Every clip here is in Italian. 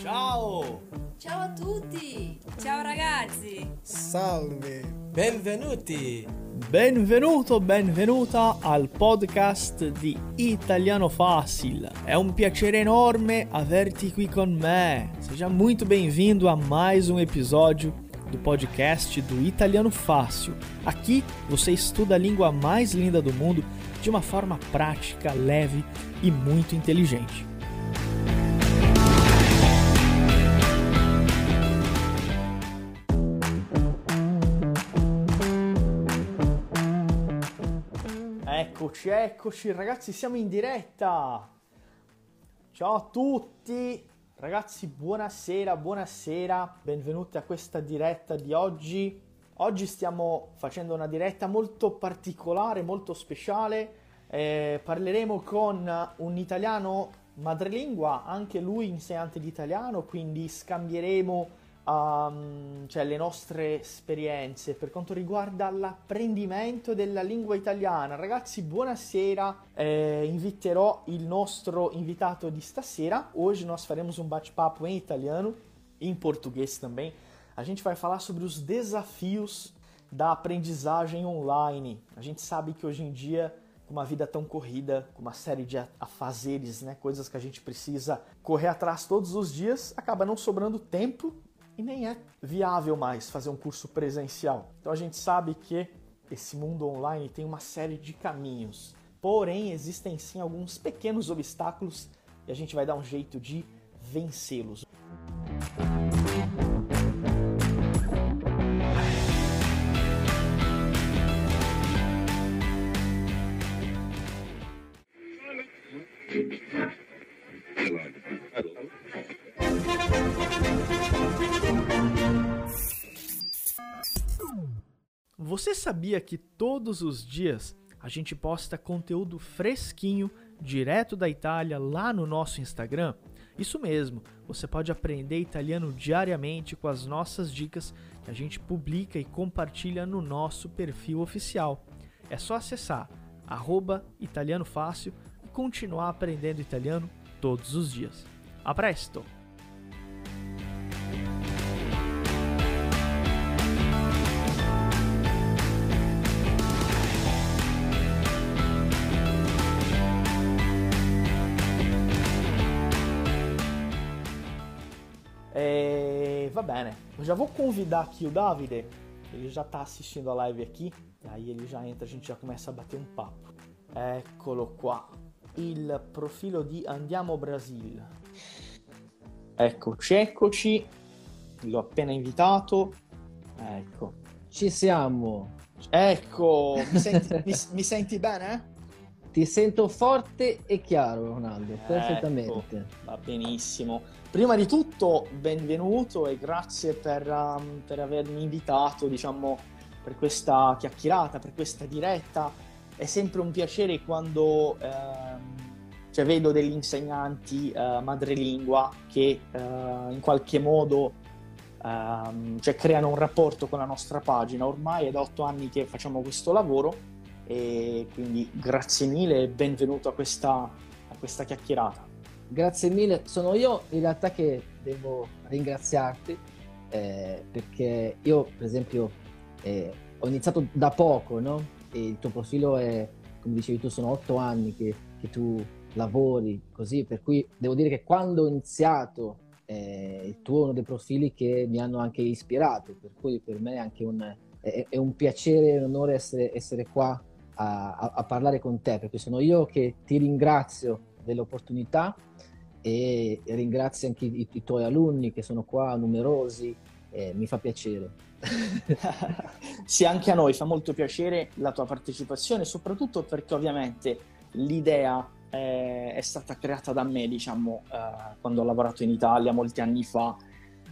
Ciao! Ciao a tutti! Ciao ragazzi! Salve! Benvenuti! Benvenuto, benvenuta al podcast di Italiano Fácil. É um piacere enorme averti qui con me. Seja muito bem-vindo a mais um episódio do podcast do Italiano Fácil. Aqui você estuda a língua mais linda do mundo de uma forma prática, leve e muito inteligente. Eccoci, eccoci ragazzi, siamo in diretta. Ciao a tutti. Ragazzi, buonasera, buonasera. Benvenuti a questa diretta di oggi. Oggi stiamo facendo una diretta molto particolare, molto speciale. Eh, parleremo con un italiano madrelingua, anche lui insegnante di italiano, quindi scambieremo um, cioè le nostre esperienze per quanto riguarda l'apprendimento della lingua italiana. Ragazzi, buonasera. Eh, inviterò il nostro invitato di stasera. Hoje nós faremos um bate-papo em italiano, em português também. A gente vai falar sobre os desafios da aprendizagem online. A gente sabe que hoje em dia com uma vida tão corrida, com uma série de afazeres, né, coisas que a gente precisa correr atrás todos os dias, acaba não sobrando tempo e nem é viável mais fazer um curso presencial. Então a gente sabe que esse mundo online tem uma série de caminhos. Porém, existem sim alguns pequenos obstáculos e a gente vai dar um jeito de vencê-los. Sabia que todos os dias a gente posta conteúdo fresquinho, direto da Itália, lá no nosso Instagram? Isso mesmo, você pode aprender italiano diariamente com as nossas dicas que a gente publica e compartilha no nosso perfil oficial. É só acessar arroba italiano fácil e continuar aprendendo italiano todos os dias. A presto! Bene, eu já vou convidar aqui o Davide, ele já está assistindo a live aqui, e aí ele já entra, a gente já começa a bater um papo. Eccolo qua, il profilo di Andiamo Brasil. Eccoci, eccoci, l'ho appena invitato, ecco. Ci siamo. Ecco, mi senti, mi, mi senti bene? Ti sento forte e chiaro, Ronaldo, perfettamente. Ecco, va benissimo. Prima di tutto, benvenuto e grazie per, um, per avermi invitato, diciamo, per questa chiacchierata, per questa diretta. È sempre un piacere quando ehm, cioè, vedo degli insegnanti eh, madrelingua che eh, in qualche modo ehm, cioè, creano un rapporto con la nostra pagina. Ormai è da otto anni che facciamo questo lavoro e quindi grazie mille e benvenuto a questa, a questa chiacchierata. Grazie mille, sono io in realtà che devo ringraziarti eh, perché io per esempio eh, ho iniziato da poco, no? E il tuo profilo è, come dicevi tu, sono otto anni che, che tu lavori così, per cui devo dire che quando ho iniziato eh, il tuo è uno dei profili che mi hanno anche ispirato, per cui per me è anche un, è, è un piacere e un onore essere, essere qua a, a, a, parlare con te, perché sono io che ti ringrazio dell'opportunità e ringrazio anche i, i tuoi alunni che sono qua numerosi, eh, mi fa piacere. sì, anche a noi fa molto piacere la tua partecipazione, soprattutto perché ovviamente l'idea eh, è stata creata da me, diciamo, eh, quando ho lavorato in Italia molti anni fa.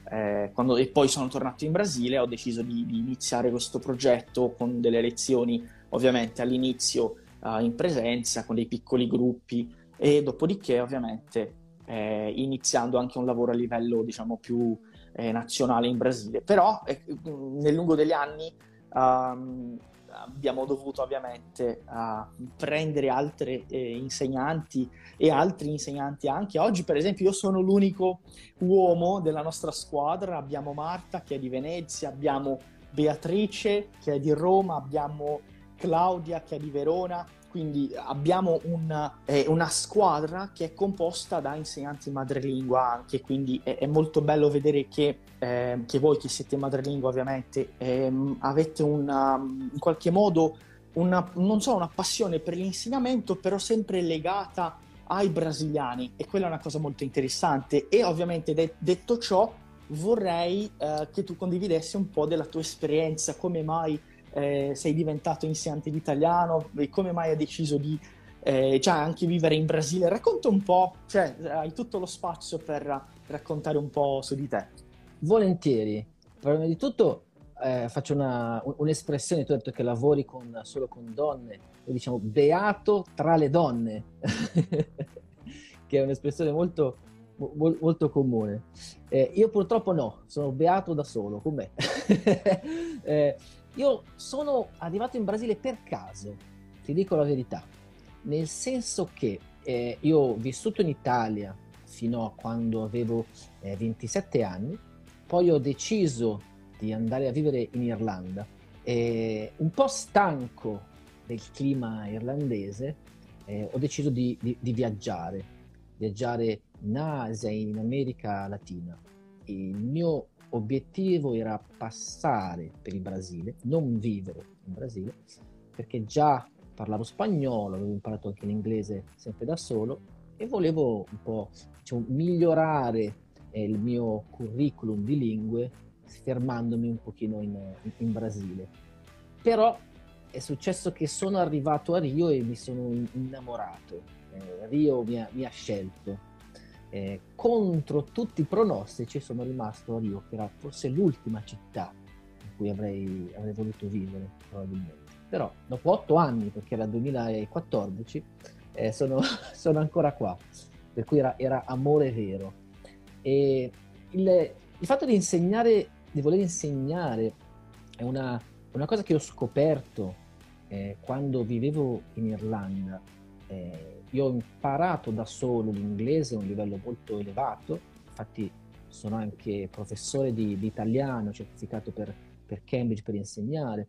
Eh, quando, e poi sono tornato in Brasile ho deciso di, di, iniziare questo progetto con delle lezioni ovviamente all'inizio uh, in presenza con dei piccoli gruppi e dopodiché ovviamente eh, iniziando anche un lavoro a livello diciamo più eh, nazionale in Brasile. Però eh, nel lungo degli anni um, abbiamo dovuto ovviamente uh, prendere altri eh, insegnanti e altri insegnanti anche. Oggi, per esempio, io sono l'unico uomo della nostra squadra. Abbiamo Marta che è di Venezia, abbiamo Beatrice che è di Roma, abbiamo Claudia che è di Verona. Quindi abbiamo una, eh, una squadra che è composta da insegnanti madrelingua anche, quindi è, è molto bello vedere che, eh, che, voi che siete madrelingua ovviamente ehm, avete una, in qualche modo una, non so, una passione per l'insegnamento, però sempre legata ai brasiliani. E quella è una cosa molto interessante. E ovviamente de- detto ciò vorrei eh, che tu condividessi un po' della tua esperienza, come mai eh, sei diventato insegnante di italiano e come mai hai deciso di eh, già anche vivere in Brasile. Racconta un po', cioè hai tutto lo spazio per raccontare un po' su di te. Volentieri. Prima di tutto eh, faccio una, un'espressione, tu hai detto che lavori con, solo con donne, noi diciamo beato tra le donne, che è un'espressione molto, mo, molto comune. Eh, io purtroppo no, sono beato da solo, con me. eh, io sono arrivato in Brasile per caso, ti dico la verità, nel senso che eh, io ho vissuto in Italia fino a quando avevo eh, 27 anni, poi ho deciso di andare a vivere in Irlanda. E un po' stanco del clima irlandese eh, ho deciso di, di, di, viaggiare, viaggiare in Asia in America Latina. Il mio obiettivo era passare per il Brasile, non vivere in Brasile, perché già parlavo spagnolo, avevo imparato anche l'inglese sempre da solo e volevo un po' diciamo, migliorare eh, il mio curriculum di lingue fermandomi un pochino in, in, Brasile. Però è successo che sono arrivato a Rio e mi sono innamorato. Eh, Rio mi ha, mi ha scelto eh, contro tutti i pronostici sono rimasto a Rio, che era forse l'ultima città in cui avrei, avrei voluto vivere, probabilmente. Però dopo otto anni, perché era 2014, eh, sono, sono, ancora qua, per cui era, era amore vero. E il, il, fatto di insegnare, di voler insegnare, è una, una cosa che ho scoperto eh, quando vivevo in Irlanda. Eh, io ho imparato da solo l'inglese a un livello molto elevato, infatti sono anche professore di, di italiano, certificato per, per, Cambridge per insegnare.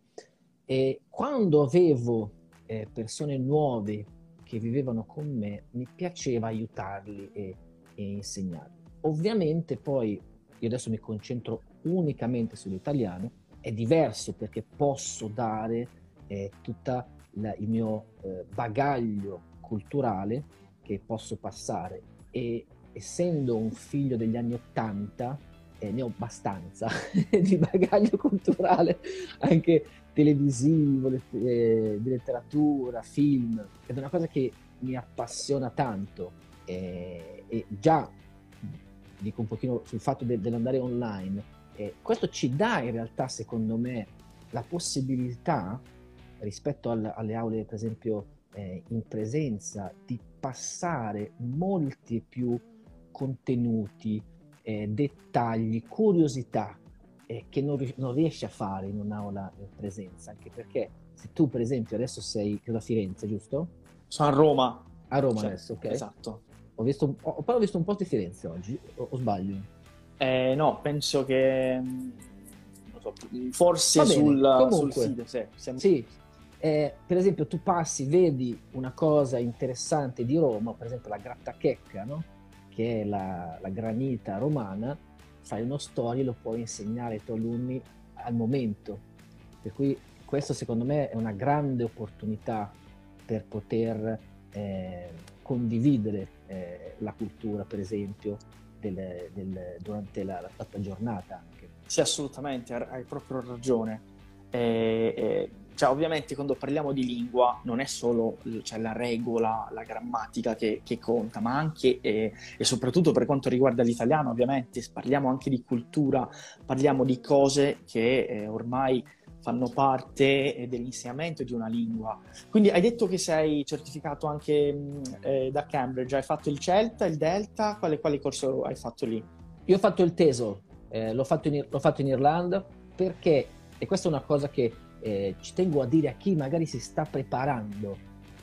E quando avevo eh, persone nuove che vivevano con me, mi piaceva aiutarli e, e insegnarli. Ovviamente poi io adesso mi concentro unicamente sull'italiano, è diverso perché posso dare eh, tutto il mio eh, bagaglio culturale che posso passare e essendo un figlio degli anni Ottanta eh, ne ho abbastanza di bagaglio culturale anche televisivo, eh, di letteratura, film ed è una cosa che mi appassiona tanto eh, e già dico un pochino sul fatto de- dell'andare online eh, questo ci dà in realtà secondo me la possibilità rispetto al, alle aule per esempio eh, in presenza di passare molti più contenuti, eh, dettagli, curiosità eh, che non, non, riesci a fare in un'aula in presenza, anche perché se tu per esempio adesso sei a Firenze, giusto? Sono a Roma. A Roma cioè, adesso, ok. Esatto. Ho visto, ho, però ho visto un po' di Firenze oggi, o, o sbaglio? Eh, no, penso che so, forse sul, sul, sito, sì, siamo... sì, eh, per esempio tu passi, vedi una cosa interessante di Roma, per esempio la grattachecca, no? che è la, la, granita romana, fai uno storia e lo puoi insegnare ai tuoi alunni al momento. Per cui questo secondo me è una grande opportunità per poter eh, condividere eh, la cultura, per esempio, del, del, durante la, la, giornata. Anche. Sì, assolutamente, hai proprio ragione. Eh, eh cioè, ovviamente quando parliamo di lingua non è solo cioè, la regola, la grammatica che, che conta, ma anche e, e, soprattutto per quanto riguarda l'italiano, ovviamente parliamo anche di cultura, parliamo di cose che eh, ormai fanno parte eh, dell'insegnamento di una lingua. Quindi hai detto che sei certificato anche mm, eh, da Cambridge, hai fatto il CELTA, il Delta, quale, quale corso hai fatto lì? Io ho fatto il TESO, eh, l'ho, fatto in, l'ho fatto in Irlanda perché, e questa è una cosa che eh, ci tengo a dire a chi magari si sta preparando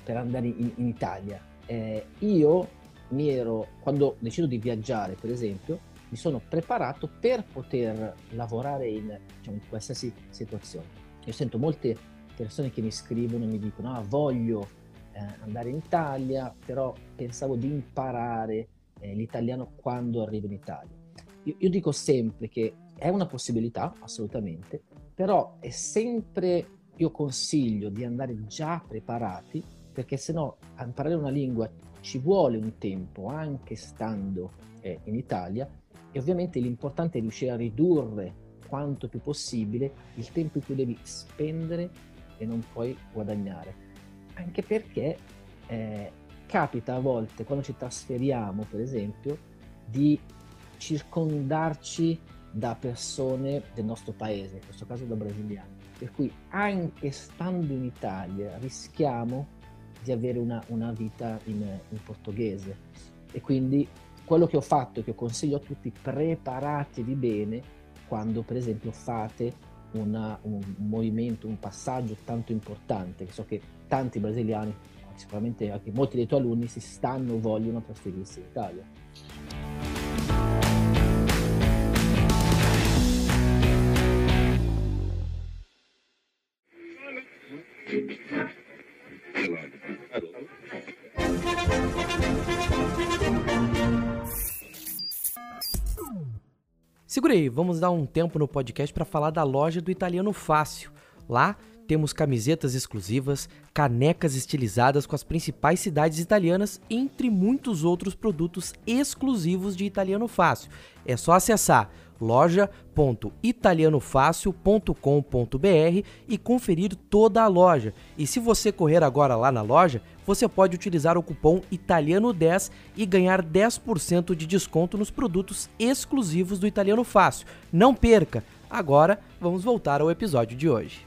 per andare in, in Italia. Eh, io mi ero, quando decido di viaggiare, per esempio, mi sono preparato per poter lavorare in, diciamo, in qualsiasi situazione. Io sento molte persone che mi scrivono e mi dicono ah voglio eh, andare in Italia, però pensavo di imparare eh, l'italiano quando arrivo in Italia. Io, io dico sempre che è una possibilità, assolutamente, però è sempre, io consiglio di andare già preparati, perché se no imparare una lingua ci vuole un tempo, anche stando eh, in Italia, e ovviamente l'importante è riuscire a ridurre quanto più possibile il tempo in cui devi spendere e non puoi guadagnare. Anche perché eh, capita a volte, quando ci trasferiamo, per esempio, di circondarci da persone del nostro paese, in questo caso da brasiliani. Per cui anche stando in Italia rischiamo di avere una, una vita in, in, portoghese. E quindi quello che ho fatto e che consiglio a tutti, preparatevi bene quando per esempio fate una, un movimento, un passaggio tanto importante, che so che tanti brasiliani, sicuramente anche molti dei tuoi alunni, si stanno, vogliono trasferirsi in Italia. Segura aí, vamos dar um tempo no podcast para falar da loja do Italiano Fácil. Lá temos camisetas exclusivas, canecas estilizadas com as principais cidades italianas, entre muitos outros produtos exclusivos de Italiano Fácil. É só acessar loja.italianofácil.com.br e conferir toda a loja. E se você correr agora lá na loja, você pode utilizar o cupom Italiano10 e ganhar 10% de desconto nos produtos exclusivos do Italiano Fácil. Não perca! Agora vamos voltar ao episódio de hoje.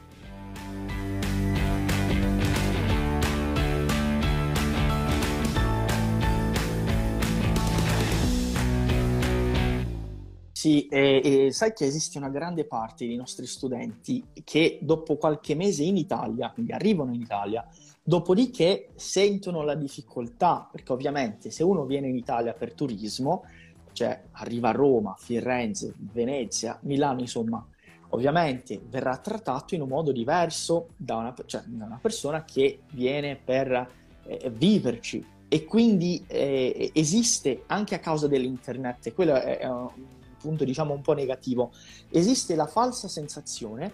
Sì, e, e, sai che esiste una grande parte dei nostri studenti che dopo qualche mese in Italia, quindi arrivano in Italia, dopodiché sentono la difficoltà, perché ovviamente se uno viene in Italia per turismo, cioè arriva a Roma, Firenze, Venezia, Milano, insomma, ovviamente verrà trattato in un modo diverso da una, cioè, da una persona che viene per eh, viverci. E quindi eh, esiste anche a causa dell'internet, quello è, è un punto diciamo un po' negativo, esiste la falsa sensazione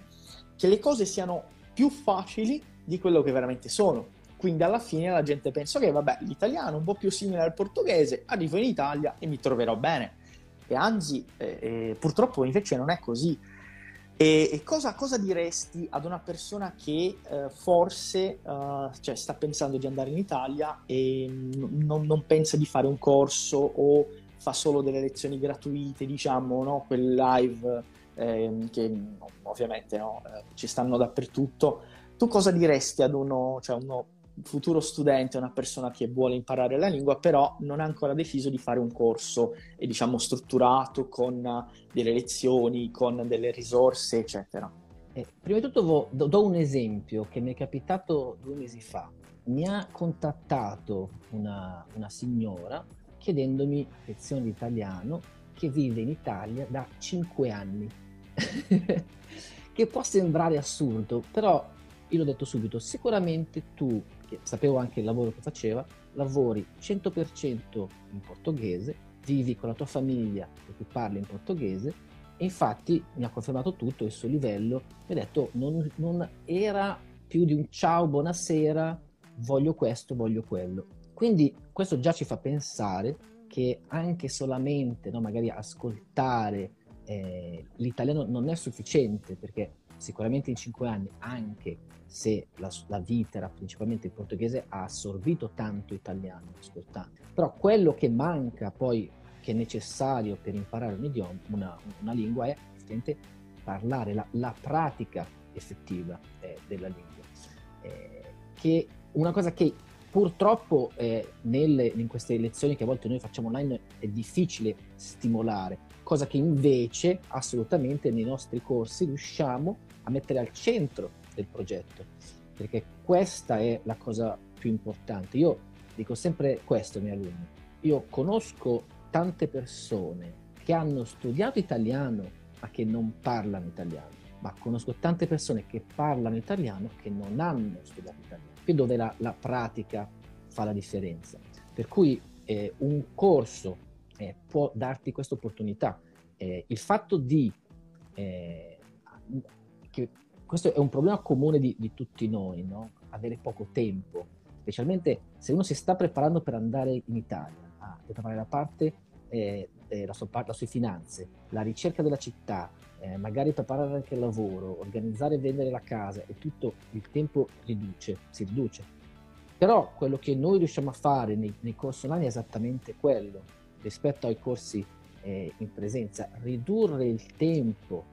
che le cose siano più facili di quello che veramente sono. Quindi alla fine la gente pensa che vabbè, l'italiano un po' più simile al portoghese, arrivo in Italia e mi troverò bene. E anzi, eh, eh, purtroppo invece non è così. E, e cosa, cosa, diresti ad una persona che eh, forse uh, cioè, sta pensando di andare in Italia e non, non pensa di fare un corso o fa solo delle lezioni gratuite, diciamo, no? quel live eh, che ovviamente no? eh, ci stanno dappertutto. Tu cosa diresti ad uno, cioè uno futuro studente, una persona che vuole imparare la lingua, però non ha ancora deciso di fare un corso, e, diciamo, strutturato con delle lezioni, con delle risorse, eccetera? Eh, prima di tutto do, do un esempio che mi è capitato due mesi fa. Mi ha contattato una, una signora chiedendomi lezioni di italiano che vive in Italia da 5 anni. che può sembrare assurdo, però io l'ho detto subito, sicuramente tu, che sapevo anche il lavoro che faceva, lavori 100% in portoghese, vivi con la tua famiglia e tu parli in portoghese e infatti mi ha confermato tutto il suo livello mi ha detto non, non era più di un ciao, buonasera, voglio questo, voglio quello quindi questo già ci fa pensare che anche solamente no, magari ascoltare eh, l'italiano non è sufficiente perché sicuramente in cinque anni, anche se la, la, vita era principalmente il portoghese, ha assorbito tanto italiano ascoltando. Però quello che manca poi, che è necessario per imparare un idioma, una, una lingua, è effettivamente parlare, la, la pratica effettiva eh, della lingua. Eh, che una cosa che Purtroppo eh, nelle, in queste lezioni che a volte noi facciamo online è difficile stimolare, cosa che invece assolutamente nei nostri corsi riusciamo a mettere al centro del progetto, perché questa è la cosa più importante. Io dico sempre questo ai miei alunni, io conosco tante persone che hanno studiato italiano ma che non parlano italiano, ma conosco tante persone che parlano italiano che non hanno studiato italiano. Qui dove la, la pratica fa la differenza. Per cui eh, un corso eh, può darti questa opportunità. Eh, il fatto di eh, che questo è un problema comune di, di tutti noi, no? avere poco tempo, specialmente se uno si sta preparando per andare in Italia, a preparare la parte eh, eh, la, sua, la, sue finanze, la ricerca della città, eh, magari preparare anche il lavoro, organizzare e vendere la casa e tutto il tempo riduce, si riduce. Però quello che noi riusciamo a fare nei, nei corsi online è esattamente quello, rispetto ai corsi eh, in presenza, ridurre il tempo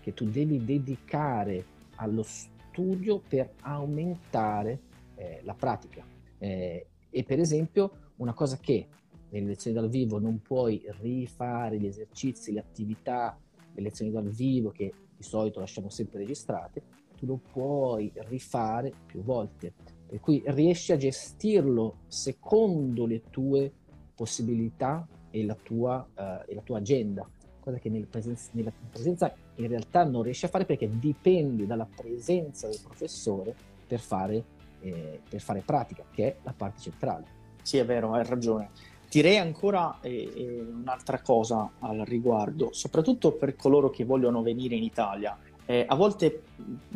che tu devi dedicare allo studio per aumentare eh, la pratica. Eh, e per esempio una cosa che nelle lezioni dal vivo non puoi rifare gli esercizi, le attività, le lezioni dal vivo che di solito lasciamo sempre registrate, tu lo puoi rifare più volte. Per cui riesci a gestirlo secondo le tue possibilità e la tua, uh, e la tua agenda, cosa che nel presenza, nella presenza in realtà non riesci a fare perché dipende dalla presenza del professore per fare, eh, per fare pratica, che è la parte centrale. Sì, è vero, hai ragione. Direi ancora eh, eh, un'altra cosa al riguardo, soprattutto per coloro che vogliono venire in Italia. Eh, a volte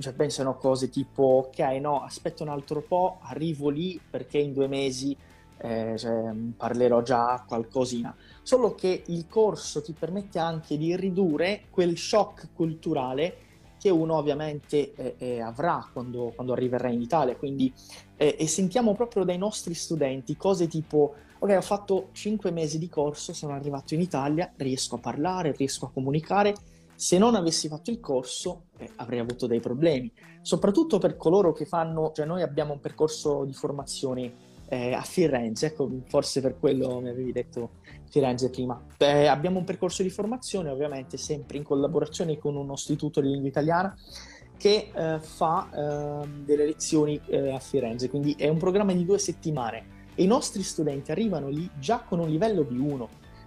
cioè, pensano cose tipo, ok, no, aspetta un altro po', arrivo lì perché in due mesi eh, cioè, parlerò già qualcosina. Solo che il corso ti permette anche di ridurre quel shock culturale che uno ovviamente eh, eh, avrà quando, quando, arriverà in Italia. Quindi, eh, sentiamo proprio dai nostri studenti cose tipo ok, ho fatto 5 mesi di corso, sono arrivato in Italia, riesco a parlare, riesco a comunicare. Se non avessi fatto il corso, eh, avrei avuto dei problemi, soprattutto per coloro che fanno, cioè noi abbiamo un percorso di formazione eh, a Firenze, ecco, forse per quello mi avevi detto Firenze prima. Eh, abbiamo un percorso di formazione, ovviamente sempre in collaborazione con uno istituto di lingua italiana che eh, fa ehm, delle lezioni eh, a Firenze, quindi è un programma di due settimane i nostri studenti arrivano lì già con un livello B1.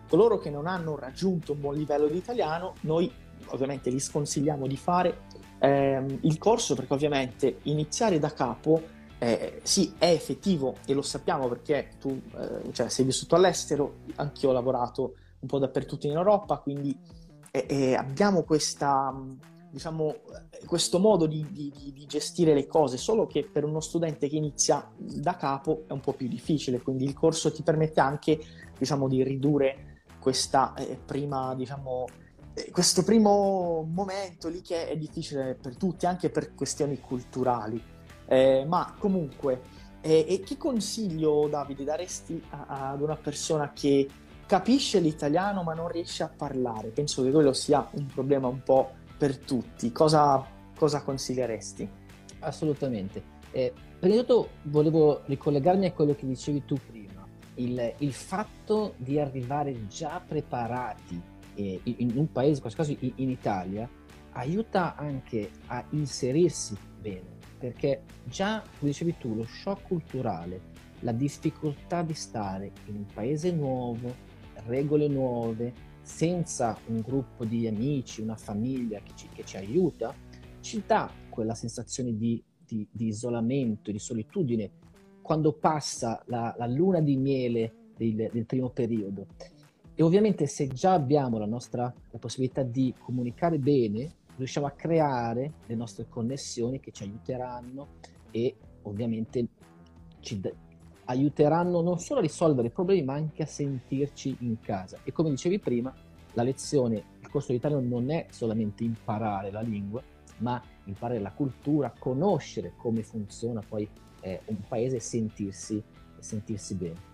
Coloro che non hanno raggiunto un buon livello di italiano, noi ovviamente li sconsigliamo di fare ehm, il corso perché ovviamente iniziare da capo eh, sì è effettivo e lo sappiamo perché tu eh, cioè, sei vissuto all'estero, anch'io ho lavorato un po' dappertutto in Europa, quindi eh, abbiamo questa diciamo, questo modo di, di, di, gestire le cose, solo che per uno studente che inizia da capo è un po' più difficile, quindi il corso ti permette anche diciamo, di ridurre questa eh, prima, diciamo, eh, questo primo momento lì che è difficile per tutti, anche per questioni culturali. Eh, ma comunque, eh, e che consiglio, Davide, daresti a, ad una persona che capisce l'italiano ma non riesce a parlare? Penso che quello sia un problema un po' per tutti, cosa, cosa consiglieresti? Assolutamente. Eh, prima di tutto volevo ricollegarmi a quello che dicevi tu prima, il, il fatto di arrivare già preparati eh, in un paese, in questo caso in, in Italia, aiuta anche a inserirsi bene, perché già, come dicevi tu, lo shock culturale, la difficoltà di stare in un paese nuovo, regole nuove, senza un gruppo di amici, una famiglia che ci, che ci aiuta, ci dà quella sensazione di, di, di, isolamento, di solitudine quando passa la, la luna di miele del, del, primo periodo. E ovviamente se già abbiamo la nostra la possibilità di comunicare bene, riusciamo a creare le nostre connessioni che ci aiuteranno e ovviamente ci, aiuteranno non solo a risolvere i problemi, ma anche a sentirci in casa. E come dicevi prima, la lezione, il corso di italiano non è solamente imparare la lingua, ma imparare la cultura, conoscere come funziona poi eh, un paese e sentirsi, sentirsi bene.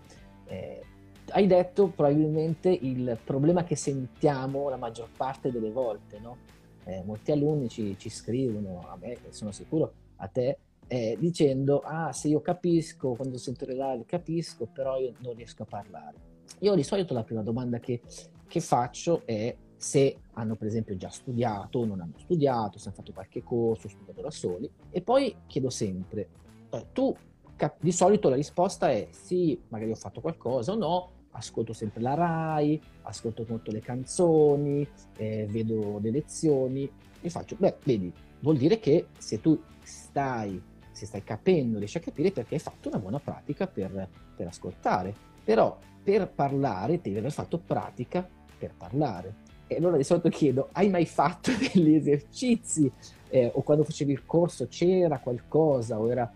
Eh, hai detto probabilmente il problema che sentiamo la maggior parte delle volte, no? eh, molti alunni ci, ci, scrivono, a me sono sicuro, a te, eh, dicendo, ah se io capisco, quando sento le live capisco, però io non riesco a parlare. Io di solito la prima domanda che, che faccio è se hanno per esempio già studiato o non hanno studiato, se hanno fatto qualche corso, studiato da soli. E poi chiedo sempre, eh, tu cap- di solito la risposta è sì, magari ho fatto qualcosa o no, ascolto sempre la RAI, ascolto molto le canzoni, eh, vedo le lezioni e faccio, beh, vedi, vuol dire che se tu stai, se stai capendo, riesci a capire perché hai fatto una buona pratica per, per ascoltare. Però per parlare devi aver fatto pratica per parlare. E allora di solito chiedo, hai mai fatto degli esercizi? Eh, o quando facevi il corso c'era qualcosa? Era...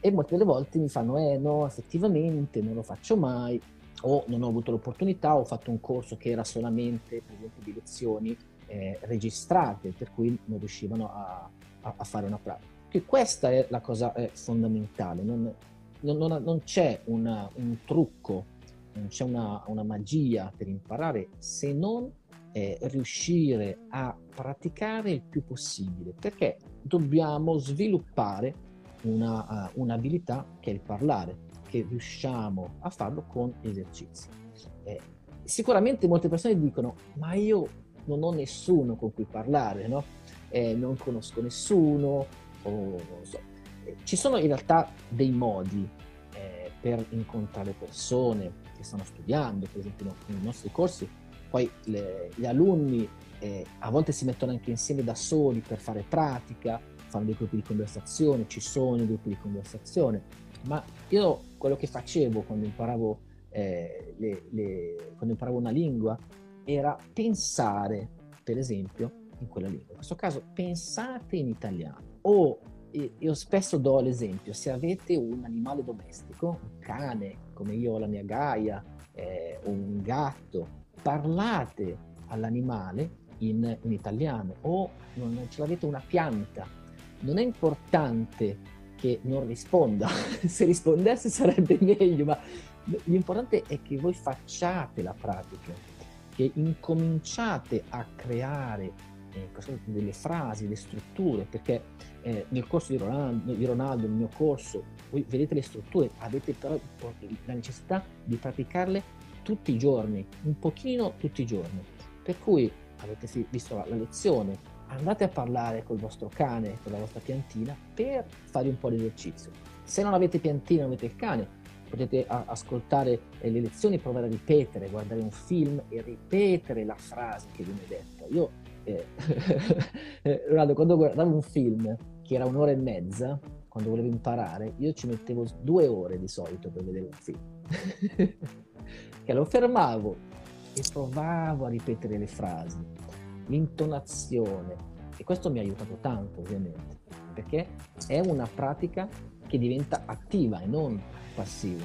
E molte delle volte mi fanno, eh no, effettivamente non lo faccio mai, o non ho avuto l'opportunità, ho fatto un corso che era solamente, per esempio, di lezioni eh, registrate, per cui non riuscivano a, a, a fare una pratica. Che questa è la cosa fondamentale, non, non, non, non c'è una, un trucco, non c'è una, una magia per imparare se non eh, riuscire a praticare il più possibile, perché dobbiamo sviluppare una, uh, un'abilità che è il parlare, che riusciamo a farlo con esercizi. Eh, sicuramente molte persone dicono, ma io non ho nessuno con cui parlare, no? eh, non conosco nessuno, o so. Eh, ci sono in realtà dei modi eh, per incontrare persone che stanno studiando, per esempio nei nostri corsi poi le, gli alunni eh, a volte si mettono anche insieme da soli per fare pratica, fanno dei gruppi di conversazione, ci sono gruppi di conversazione, ma io quello che facevo quando imparavo, eh, le, le, quando imparavo una lingua era pensare, per esempio, in quella lingua. In questo caso pensate in italiano o io spesso do l'esempio, se avete un animale domestico, un cane, come io ho la mia gaia, eh, un gatto, parlate all'animale in, in italiano o non ce l'avete una pianta. Non è importante che non risponda, se rispondesse sarebbe meglio, ma l'importante è che voi facciate la pratica, che incominciate a creare delle frasi, delle strutture, perché eh, nel corso di Ronaldo, di Ronaldo, nel mio corso, voi vedete le strutture, avete però la necessità di praticarle tutti i giorni, un pochino tutti i giorni. Per cui avete visto la, la lezione, andate a parlare col vostro cane, con la vostra piantina per fare un po' di esercizio. Se non avete piantina, non avete il cane, potete ascoltare eh, le lezioni, provare a ripetere, guardare un film e ripetere la frase che viene detta. Io, eh, eh Ronaldo, quando guardavo un film che era un'ora e mezza, quando volevo imparare, io ci mettevo due ore di solito per vedere un film. che lo fermavo e provavo a ripetere le frasi, l'intonazione. E questo mi ha aiutato tanto, ovviamente, perché è una pratica che diventa attiva e non passiva.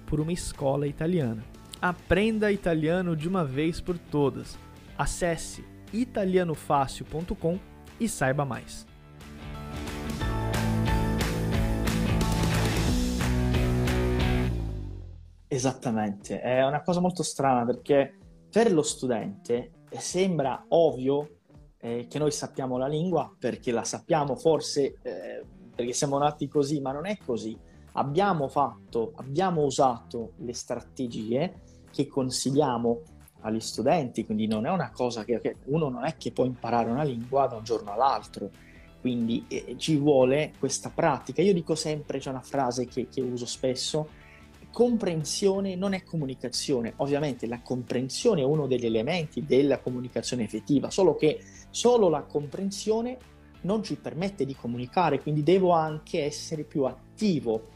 por uma escola italiana. Aprenda italiano de uma vez por todas. Acesse italianofácil.com e saiba mais. Esattamente, è una cosa molto strana perché per lo studente sembra ovvio eh, che noi sappiamo la lingua perché la sappiamo forse eh, perché siamo nati così, ma non è così. Abbiamo fatto, abbiamo usato le strategie che consigliamo agli studenti, quindi non è una cosa che, che uno non è che può imparare una lingua da un giorno all'altro, quindi eh, ci vuole questa pratica. Io dico sempre, c'è una frase che, che uso spesso, comprensione non è comunicazione. Ovviamente la comprensione è uno degli elementi della comunicazione effettiva, solo che solo la comprensione non ci permette di comunicare, quindi devo anche essere più attivo.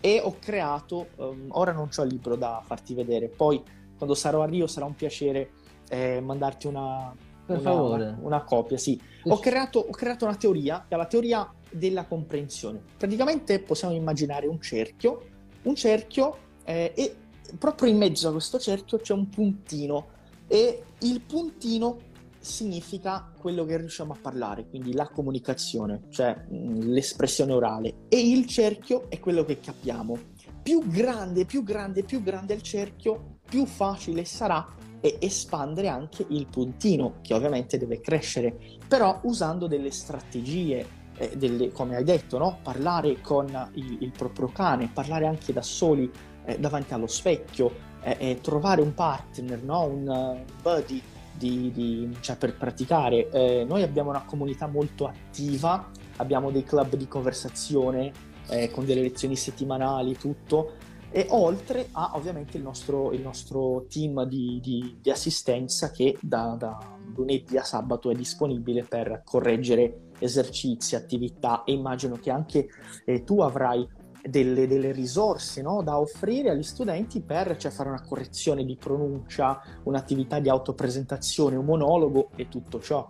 E ho creato, um, ora non c'ho il libro da farti vedere, poi quando sarò a Rio sarà un piacere eh, mandarti una, una, una copia, sì. Ho creato, ho creato una teoria, che è la teoria della comprensione. Praticamente possiamo immaginare un cerchio, un cerchio eh, e proprio in mezzo a questo cerchio c'è un puntino e il puntino significa quello che riusciamo a parlare, quindi la comunicazione, cioè mh, l'espressione orale e il cerchio è quello che capiamo. Più grande, più grande, più grande il cerchio, più facile sarà espandere anche il puntino, che ovviamente deve crescere, però usando delle strategie, eh, delle, come hai detto, no? parlare con il, il, proprio cane, parlare anche da soli eh, davanti allo specchio, eh, trovare un partner, no? un uh, buddy di, di, cioè per praticare. Eh, noi abbiamo una comunità molto attiva, abbiamo dei club di conversazione eh, con delle lezioni settimanali, tutto e oltre a ovviamente il nostro, il nostro team di, di, di, assistenza che da, da, lunedì a sabato è disponibile per correggere esercizi, attività e immagino che anche eh, tu avrai delle, delle risorse no, da offrire agli studenti per cioè, fare una correzione di pronuncia, un'attività di autopresentazione, un monologo e tutto ciò.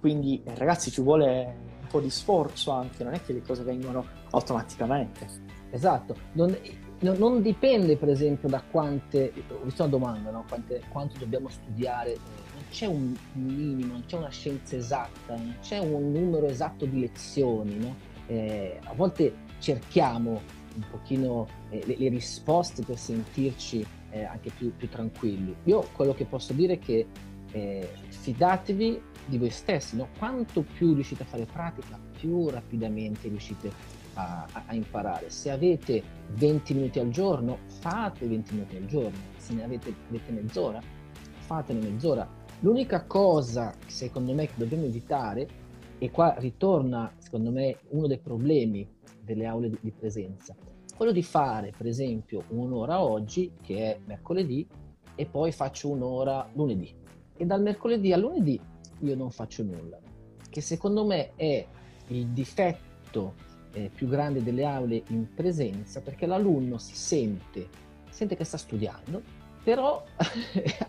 Quindi eh, ragazzi ci vuole un po' di sforzo anche, non è che le cose vengono automaticamente. Esatto, non, non dipende per esempio da quante, ho visto una domanda, no? quante, quanto dobbiamo studiare, non c'è un minimo, non c'è una scienza esatta, non c'è un numero esatto di lezioni, no? eh, a volte cerchiamo un pochino eh, le, le, risposte per sentirci eh, anche più, più, tranquilli. Io quello che posso dire è che eh, fidatevi di voi stessi, no? quanto più riuscite a fare pratica, più rapidamente riuscite a, a, imparare. Se avete 20 minuti al giorno, fate 20 minuti al giorno. Se ne avete, avete mezz'ora, fatene mezz'ora. L'unica cosa, secondo me, che dobbiamo evitare, e qua ritorna, secondo me, uno dei problemi delle aule di, presenza, quello di fare, per esempio, un'ora oggi, che è mercoledì, e poi faccio un'ora lunedì. E dal mercoledì al lunedì io non faccio nulla, che secondo me è il difetto eh, più grande delle aule in presenza perché l'alunno si sente, sente che sta studiando, però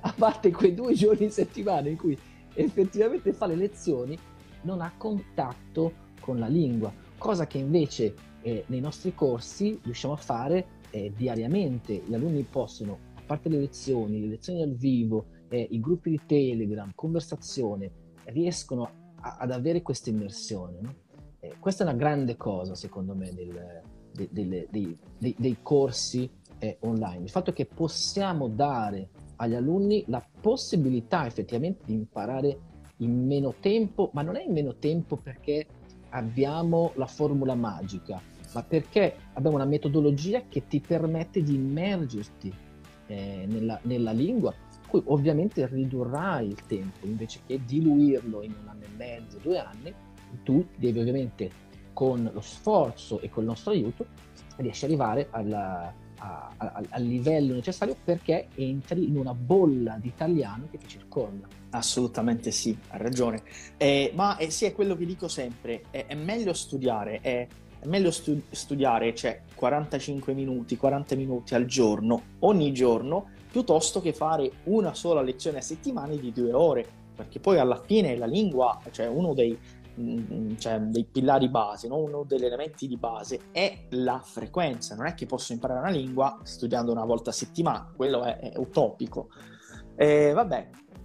a parte quei due giorni in settimana in cui effettivamente fa le lezioni, non ha contatto con la lingua, cosa che invece eh, nei nostri corsi riusciamo a fare eh, diariamente. Gli alunni possono, a parte le lezioni, le lezioni dal vivo, eh, i gruppi di Telegram, conversazione, riescono a, ad avere questa immersione. No? Eh, questa è una grande cosa, secondo me, del, de, de, de, dei, dei, corsi eh, online. Il fatto che possiamo dare agli alunni la possibilità effettivamente di imparare in meno tempo, ma non è in meno tempo perché abbiamo la formula magica, ma perché abbiamo una metodologia che ti permette di immergerti eh, nella, nella lingua, cui ovviamente ridurrai il tempo invece che diluirlo in un anno e mezzo, due anni, tu devi ovviamente con lo sforzo e col nostro aiuto riesci ad arrivare alla, a, a, al livello necessario perché entri in una bolla di italiano che ti circonda. Assolutamente sì, hai ragione. Eh, ma eh, sì, è quello che dico sempre, è, è meglio studiare, è, è meglio stu- studiare cioè 45 minuti, 40 minuti al giorno, ogni giorno, piuttosto che fare una sola lezione a settimana di due ore, perché poi alla fine la lingua, cioè uno dei, Mm, cioè, dei pilari base, no? uno degli elementi di base è la frequenza. Non è che posso imparare una lingua studiando una volta a settimana, quello è, è utopico. E vabbè.